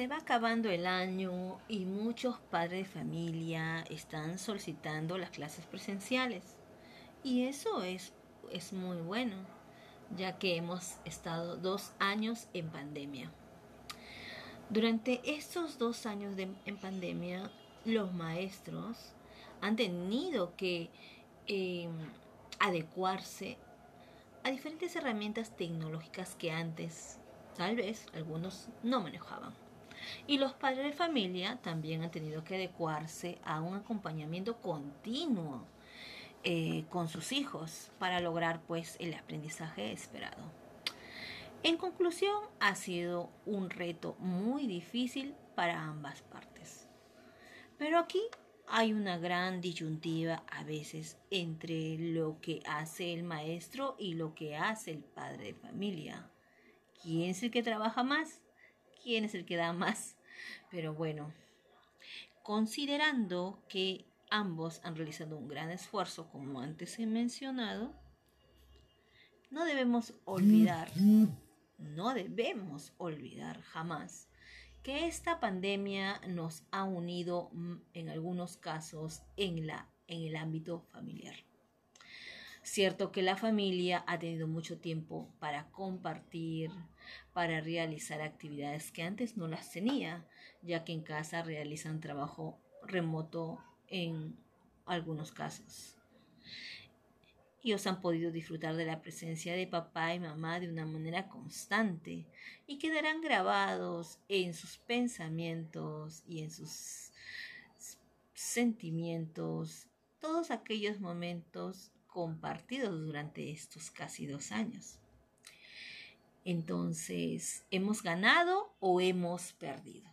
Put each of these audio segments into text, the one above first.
Se va acabando el año y muchos padres de familia están solicitando las clases presenciales. Y eso es, es muy bueno, ya que hemos estado dos años en pandemia. Durante estos dos años de, en pandemia, los maestros han tenido que eh, adecuarse a diferentes herramientas tecnológicas que antes tal vez algunos no manejaban. Y los padres de familia también han tenido que adecuarse a un acompañamiento continuo eh, con sus hijos para lograr pues el aprendizaje esperado. En conclusión, ha sido un reto muy difícil para ambas partes. Pero aquí hay una gran disyuntiva a veces entre lo que hace el maestro y lo que hace el padre de familia. ¿Quién es el que trabaja más? ¿Quién es el que da más? Pero bueno, considerando que ambos han realizado un gran esfuerzo, como antes he mencionado, no debemos olvidar, no debemos olvidar jamás que esta pandemia nos ha unido mm, en algunos casos en, la, en el ámbito familiar. Cierto que la familia ha tenido mucho tiempo para compartir, para realizar actividades que antes no las tenía, ya que en casa realizan trabajo remoto en algunos casos. Ellos han podido disfrutar de la presencia de papá y mamá de una manera constante y quedarán grabados en sus pensamientos y en sus sentimientos todos aquellos momentos compartidos durante estos casi dos años. Entonces, ¿hemos ganado o hemos perdido?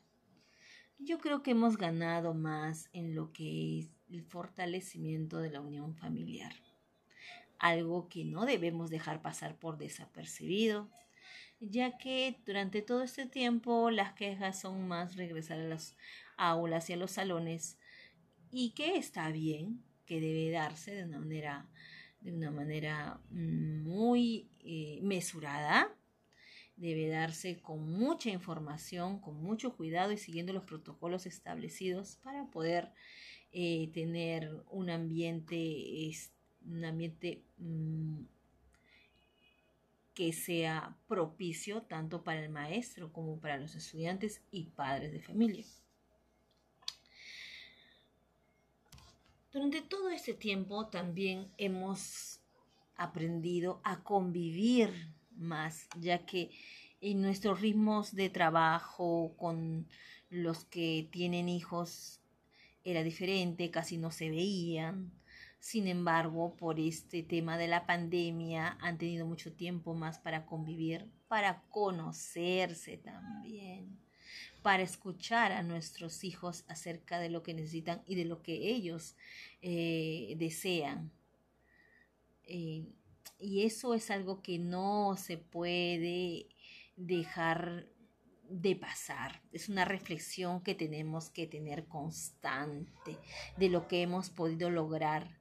Yo creo que hemos ganado más en lo que es el fortalecimiento de la unión familiar algo que no debemos dejar pasar por desapercibido, ya que durante todo este tiempo las quejas son más regresar a las aulas y a los salones y que está bien, que debe darse de una manera, de una manera muy eh, mesurada, debe darse con mucha información, con mucho cuidado y siguiendo los protocolos establecidos para poder eh, tener un ambiente un ambiente mm, que sea propicio tanto para el maestro como para los estudiantes y padres de familia. Durante todo este tiempo también hemos aprendido a convivir más, ya que en nuestros ritmos de trabajo con los que tienen hijos era diferente, casi no se veían. Sin embargo, por este tema de la pandemia han tenido mucho tiempo más para convivir, para conocerse también, para escuchar a nuestros hijos acerca de lo que necesitan y de lo que ellos eh, desean. Eh, y eso es algo que no se puede dejar de pasar. Es una reflexión que tenemos que tener constante de lo que hemos podido lograr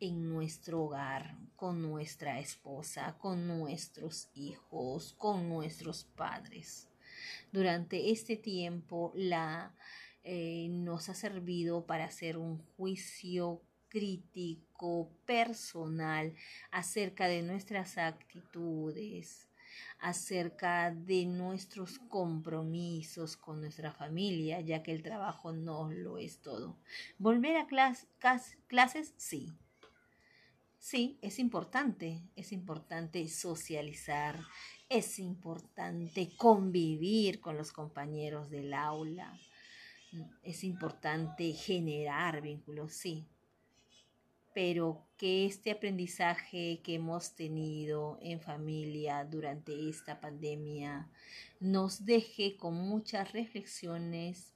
en nuestro hogar, con nuestra esposa, con nuestros hijos, con nuestros padres. Durante este tiempo la, eh, nos ha servido para hacer un juicio crítico, personal, acerca de nuestras actitudes, acerca de nuestros compromisos con nuestra familia, ya que el trabajo no lo es todo. ¿Volver a clases? Sí, Sí, es importante, es importante socializar, es importante convivir con los compañeros del aula, es importante generar vínculos, sí, pero que este aprendizaje que hemos tenido en familia durante esta pandemia nos deje con muchas reflexiones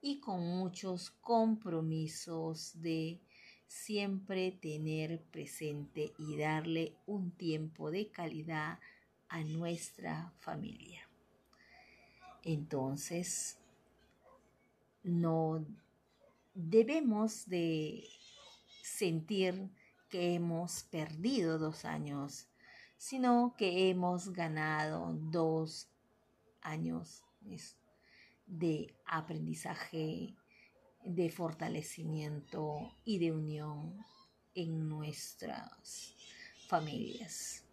y con muchos compromisos de siempre tener presente y darle un tiempo de calidad a nuestra familia. Entonces, no debemos de sentir que hemos perdido dos años, sino que hemos ganado dos años de aprendizaje, de fortalecimiento y de unión en nuestras familias.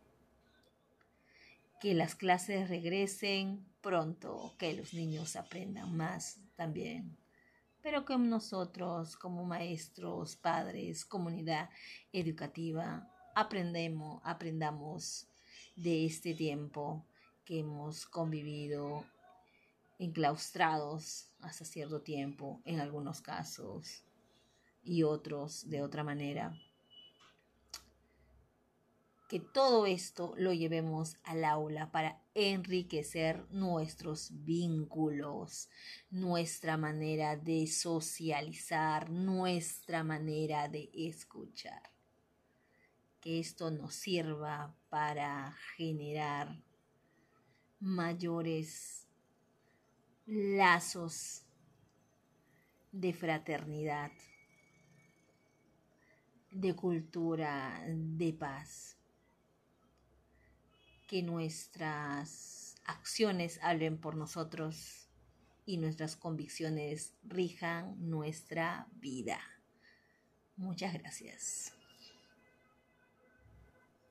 Que las clases regresen pronto, que los niños aprendan más también, pero que nosotros como maestros, padres, comunidad educativa, aprendemos, aprendamos de este tiempo que hemos convivido enclaustrados hasta cierto tiempo en algunos casos y otros de otra manera. Que todo esto lo llevemos al aula para enriquecer nuestros vínculos, nuestra manera de socializar, nuestra manera de escuchar. Que esto nos sirva para generar mayores lazos de fraternidad, de cultura, de paz. Que nuestras acciones hablen por nosotros y nuestras convicciones rijan nuestra vida. Muchas gracias.